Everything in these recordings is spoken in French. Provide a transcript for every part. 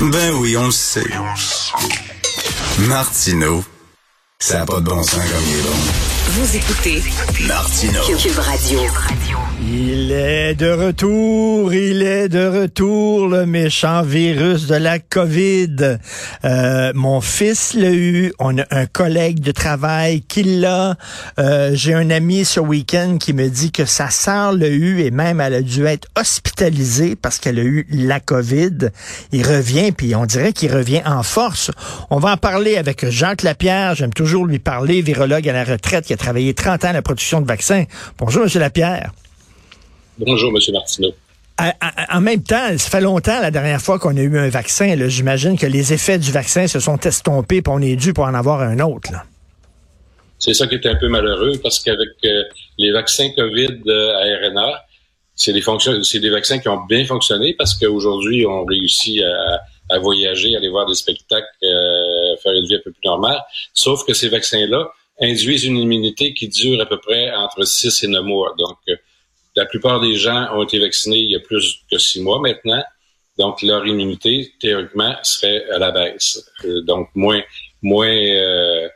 Ben oui, on le sait. Martineau, ça n'a pas de bon sens comme il est bon. Vous écoutez. Cube Radio. Il est de retour, il est de retour, le méchant virus de la COVID. Euh, mon fils l'a eu, on a un collègue de travail qui l'a. Euh, J'ai un ami ce week-end qui me dit que sa sœur l'a eu et même elle a dû être hospitalisée parce qu'elle a eu la COVID. Il revient, puis on dirait qu'il revient en force. On va en parler avec Jacques Lapierre, j'aime toujours lui parler, virologue à la retraite qui a travaillé 30 ans à la production de vaccins. Bonjour, Monsieur Lapierre. Bonjour, M. Martineau. En même temps, ça fait longtemps la dernière fois qu'on a eu un vaccin. J'imagine que les effets du vaccin se sont estompés, puis on est dû pour en avoir un autre. C'est ça qui est un peu malheureux parce qu'avec euh, les vaccins COVID euh, à RNA, c'est des, c'est des vaccins qui ont bien fonctionné parce qu'aujourd'hui, on réussit à, à, voyager, aller voir des spectacles, euh, faire une vie un peu plus normale. Sauf que ces vaccins-là induisent une immunité qui dure à peu près entre 6 et 9 mois. Donc, la plupart des gens ont été vaccinés il y a plus que six mois maintenant. Donc, leur immunité, théoriquement, serait à la baisse. Euh, donc, moins, moins, euh,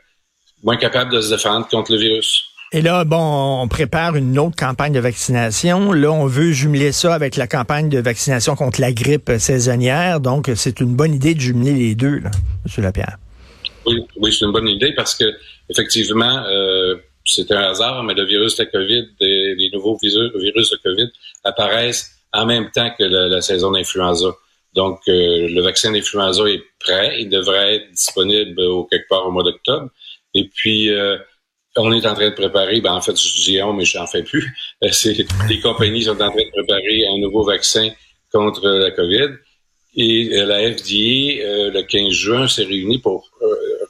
moins capable de se défendre contre le virus. Et là, bon, on prépare une autre campagne de vaccination. Là, on veut jumeler ça avec la campagne de vaccination contre la grippe saisonnière. Donc, c'est une bonne idée de jumeler les deux, là, M. Lapierre. Oui, oui c'est une bonne idée parce que, effectivement, euh, c'est un hasard, mais le virus de la COVID, les nouveaux virus de COVID apparaissent en même temps que la, saison d'influenza. Donc, euh, le vaccin d'influenza est prêt. Il devrait être disponible au, quelque part au mois d'octobre. Et puis, euh, on est en train de préparer, ben en fait, je dis on, mais je n'en fais plus. les compagnies sont en train de préparer un nouveau vaccin contre la COVID. Et euh, la FDA, le 15 juin, s'est réunie pour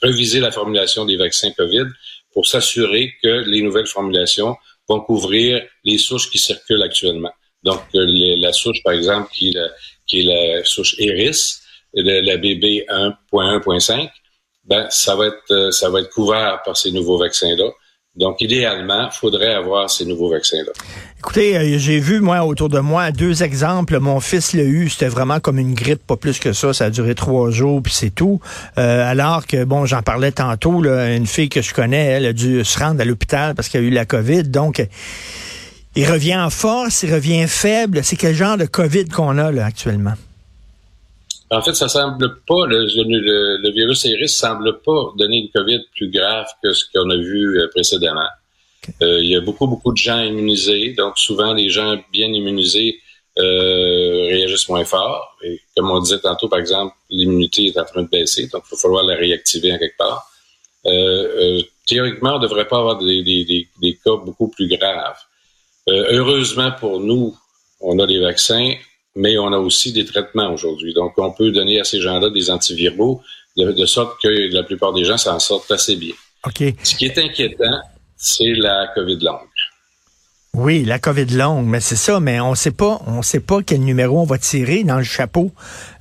reviser la formulation des vaccins COVID pour s'assurer que les nouvelles formulations vont couvrir les souches qui circulent actuellement. Donc, euh, la souche, par exemple, qui est la, qui est la souche Eris, la, la BB 1.1.5, ben, ça va être, euh, ça va être couvert par ces nouveaux vaccins-là. Donc, idéalement, il faudrait avoir ces nouveaux vaccins-là. Écoutez, euh, j'ai vu, moi, autour de moi, deux exemples. Mon fils l'a eu, c'était vraiment comme une grippe, pas plus que ça. Ça a duré trois jours, puis c'est tout. Euh, alors que, bon, j'en parlais tantôt, là, une fille que je connais, elle a dû se rendre à l'hôpital parce qu'elle a eu la COVID. Donc, il revient en force, il revient faible. C'est quel genre de COVID qu'on a là actuellement? En fait, ça semble pas, le, le, virus Eris semble pas donner une COVID plus grave que ce qu'on a vu euh, précédemment. Euh, il y a beaucoup, beaucoup de gens immunisés, donc souvent les gens bien immunisés euh, réagissent moins fort. Et comme on disait tantôt, par exemple, l'immunité est en train de baisser, donc il va falloir la réactiver en quelque part. Euh, théoriquement, on ne devrait pas avoir des, des, des, cas beaucoup plus graves. heureusement pour nous, on a des vaccins mais on a aussi des traitements aujourd'hui. Donc, on peut donner à ces gens-là des antiviraux de, sorte que la plupart des gens s'en sortent assez bien. OK. Ce qui est inquiétant, c'est la COVID longue. Oui, la COVID longue, mais c'est ça, mais on sait pas, on sait pas quel numéro on va tirer dans le chapeau.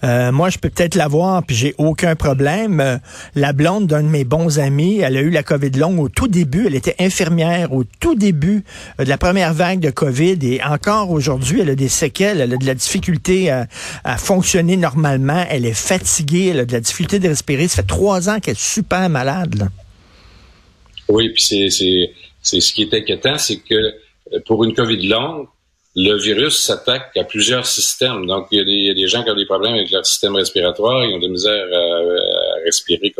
Euh, moi, je peux peut-être l'avoir, puis j'ai aucun problème. Euh, la blonde d'un de mes bons amis, elle a eu la COVID longue au tout début. Elle était infirmière au tout début euh, de la première vague de COVID, et encore aujourd'hui, elle a des séquelles, elle a de la difficulté à, à, fonctionner normalement. Elle est fatiguée, elle a de la difficulté de respirer. Ça fait trois ans qu'elle est super malade. Là. Oui, puis c'est c'est ce qui est inquiétant, c'est que pour une COVID longue, le virus s'attaque à plusieurs systèmes. Donc, il y, a des, gens qui ont des problèmes avec leur système respiratoire, ils ont de misère à, respirer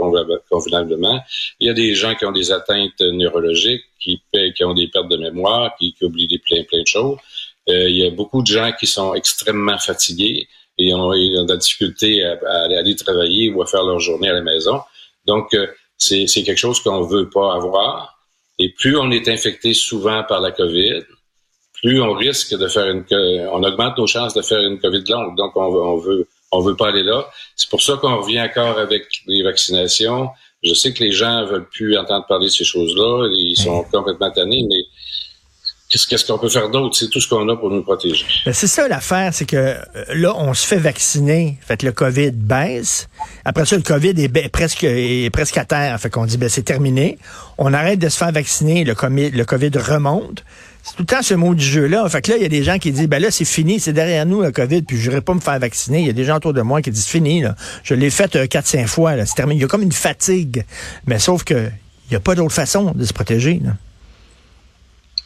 convenablement. Il y a des gens qui ont des atteintes neurologiques, qui, ont des pertes de mémoire, qui, oublient des plein, plein de choses. Euh, il y a beaucoup de gens qui sont extrêmement fatigués et ont, de la difficulté à, aller travailler ou à faire leur journée à la maison. Donc, euh, c'est quelque chose qu'on veut pas avoir. Et plus on est infecté souvent par la COVID, plus on risque de faire une, on augmente nos chances de faire une COVID longue. Donc, on, on veut, on veut pas aller là. C'est pour ça qu'on revient encore avec les vaccinations. Je sais que les gens veulent plus entendre parler de ces choses-là. Ils sont complètement tannés, mais qu'est-ce qu'on peut faire d'autre? C'est tout ce qu'on a pour nous protéger. Ben, c'est ça l'affaire, c'est que euh, là, on se fait vacciner, fait le COVID baisse. Après ça, le COVID est, presque, est presque à terre. Fait qu'on dit, ben, c'est terminé. On arrête de se faire vacciner, le, le COVID remonte. C'est tout le temps ce mot du jeu-là. Fait que là, il y a des gens qui disent, ben là, c'est fini, c'est derrière nous, la COVID, puis je n'irai pas me faire vacciner. Il y a des gens autour de moi qui disent, fini. Je l'ai fait euh, 4-5 fois, là. C'est terminé. Il y a comme une fatigue. Mais sauf que, il n'y a pas d'autre façon de se protéger.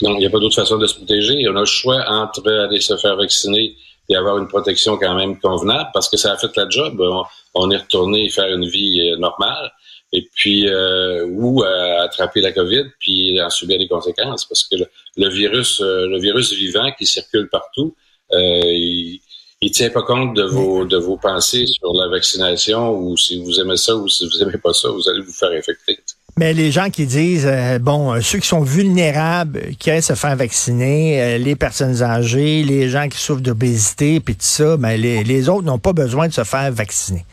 Non, il n'y a pas d'autre façon de se protéger. On a le choix entre aller se faire vacciner et avoir une protection quand même convenable parce que ça a fait la job. On, on est retourné faire une vie euh, normale et puis euh, ou à attraper la COVID puis en subir les conséquences parce que le, le virus euh, le virus vivant qui circule partout euh, il, il tient pas compte de vos de vos pensées sur la vaccination ou si vous aimez ça ou si vous aimez pas ça vous allez vous faire infecter. Mais les gens qui disent, euh, bon, euh, ceux qui sont vulnérables, qui aiment se faire vacciner, euh, les personnes âgées, les gens qui souffrent d'obésité, puis tout ça, ben les, les autres n'ont pas besoin de se faire vacciner.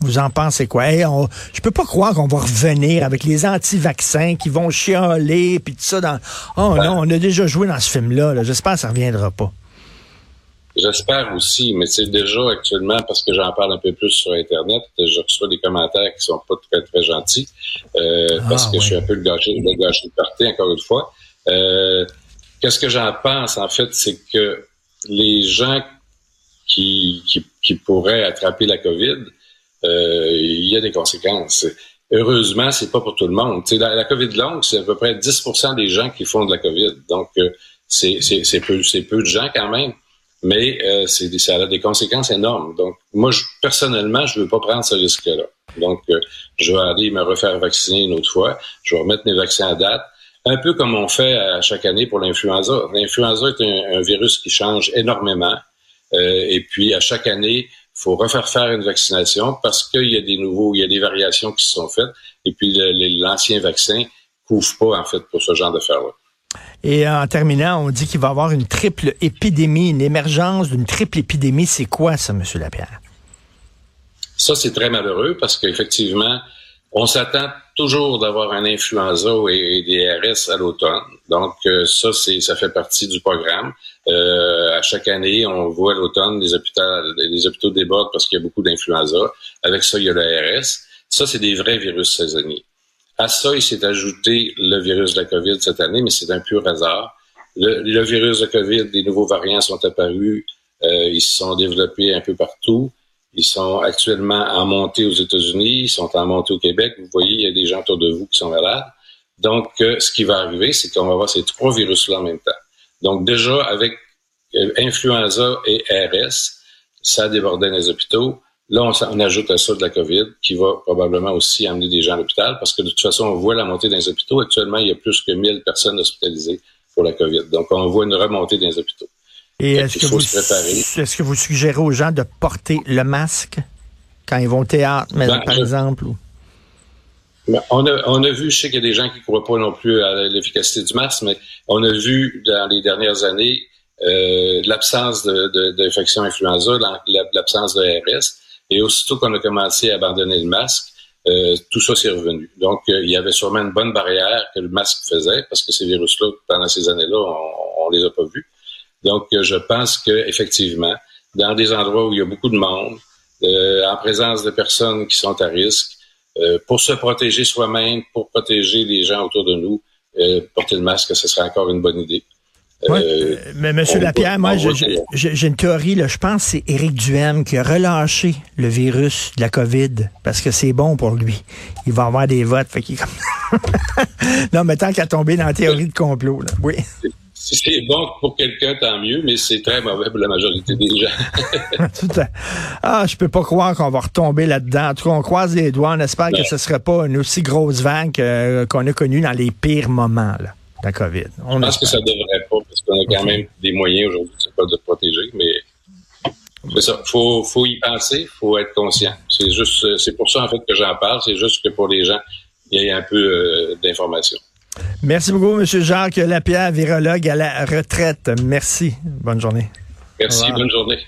Vous en pensez quoi? Hey, on, je peux pas croire qu'on va revenir avec les anti-vaccins qui vont chialer, puis tout ça. Dans... Oh non, on a déjà joué dans ce film-là. Là. J'espère que ça reviendra pas. J'espère aussi, mais c'est déjà actuellement, parce que j'en parle un peu plus sur Internet, je reçois des commentaires qui sont pas très, très gentils, euh, ah, parce que ouais. je suis un peu le gâché, le gâché de partie, encore une fois. Euh, Qu'est-ce que j'en pense, en fait, c'est que les gens qui, qui, qui, pourraient attraper la COVID, euh, il y a des conséquences. Heureusement, c'est pas pour tout le monde. T'sais, la, la COVID longue, c'est à peu près 10% des gens qui font de la COVID. Donc, euh, c'est peu, peu de gens quand même mais euh, c'est ça a des conséquences énormes. Donc, moi, je, personnellement, je veux pas prendre ce risque-là. Donc, euh, je vais aller me refaire vacciner une autre fois. Je vais remettre mes vaccins à date. Un peu comme on fait à chaque année pour l'influenza. L'influenza est un, un, virus qui change énormément. Euh, et puis, à chaque année, il faut refaire faire une vaccination parce qu'il y a des nouveaux, il y a des variations qui se sont faites. Et puis, l'ancien vaccin couvre pas, en fait, pour ce genre d'affaires-là. Et en terminant, on dit qu'il va y avoir une triple épidémie, une émergence d'une triple épidémie. C'est quoi ça, M. Lapierre? Ça, c'est très malheureux parce qu'effectivement, on s'attend toujours d'avoir un influenza et des RS à l'automne. Donc, euh, ça, c'est, ça fait partie du programme. Euh, à chaque année, on voit à l'automne les hôpitaux, les hôpitaux débordent parce qu'il y a beaucoup d'influenza. Avec ça, il y a le RS. Ça, c'est des vrais virus saisonniers. À ça, il s'est ajouté le virus de la COVID cette année, mais c'est un pur hasard. Le, virus de COVID, des nouveaux variants sont apparus, euh, ils se sont développés un peu partout. Ils sont actuellement en montée aux États-Unis, ils sont en montée au Québec. Vous voyez, il y a des gens autour de vous qui sont malades. Donc, euh, ce qui va arriver, c'est qu'on va avoir ces trois virus-là en même temps. Donc, déjà, avec euh, influenza et RS, ça débordait les hôpitaux. Là, on, on, ajoute à ça de la COVID qui va probablement aussi amener des gens à l'hôpital parce que de toute façon, on voit la montée dans les hôpitaux. Actuellement, il y a plus que 1000 personnes hospitalisées pour la COVID. Donc, on voit une remontée dans les hôpitaux. Et est-ce que, vous, est-ce que vous suggérez aux gens de porter le masque quand ils vont au théâtre, mais ben, par je, exemple? Ou... Ben, on, a, on a vu, je sais qu'il y a des gens qui ne croient pas non plus à l'efficacité du masque, mais on a vu dans les dernières années euh, l'absence d'infection de, de, influenza, l'absence de RS. Et aussitôt qu'on a commencé à abandonner le masque, euh, tout ça s'est revenu. Donc, euh, il y avait sûrement une bonne barrière que le masque faisait, parce que ces virus-là, pendant ces années-là, on, on les a pas vus. Donc, euh, je pense que effectivement, dans des endroits où il y a beaucoup de monde, en présence de personnes qui sont à risque, pour se protéger soi-même, pour protéger les gens autour de nous, porter le masque, ce serait encore une bonne idée. Ouais, euh, mais Monsieur Lapierre, moi, j'ai une théorie. Là, je pense que c'est Éric Duhem qui a relâché le virus de la COVID parce que c'est bon pour lui. Il va avoir des votes. Fait qu'il non, mais tant qu'à tomber dans la théorie de complot, là. oui. Si c'est bon pour quelqu'un, tant mieux, mais c'est très mauvais pour la majorité des gens. Tout à... Ah, je peux pas croire qu'on va retomber là-dedans. En tout cas, on croise les doigts. On espère ben. que ce serait pas une aussi grosse vague qu'on a connue dans les pires moments. Là la COVID. On Je pense que ça devrait qu'on a quand okay. même des moyens aujourd'hui de protéger, mais c'est ça. Faut, faut y penser, faut être conscient. C'est juste, c'est pour ça en fait que j'en parle. C'est juste que pour les gens, il y ait un peu euh, d'information. Merci beaucoup, M. Jacques Lapierre, virologue à la retraite. Merci. Bonne journée. Merci. Bonne journée.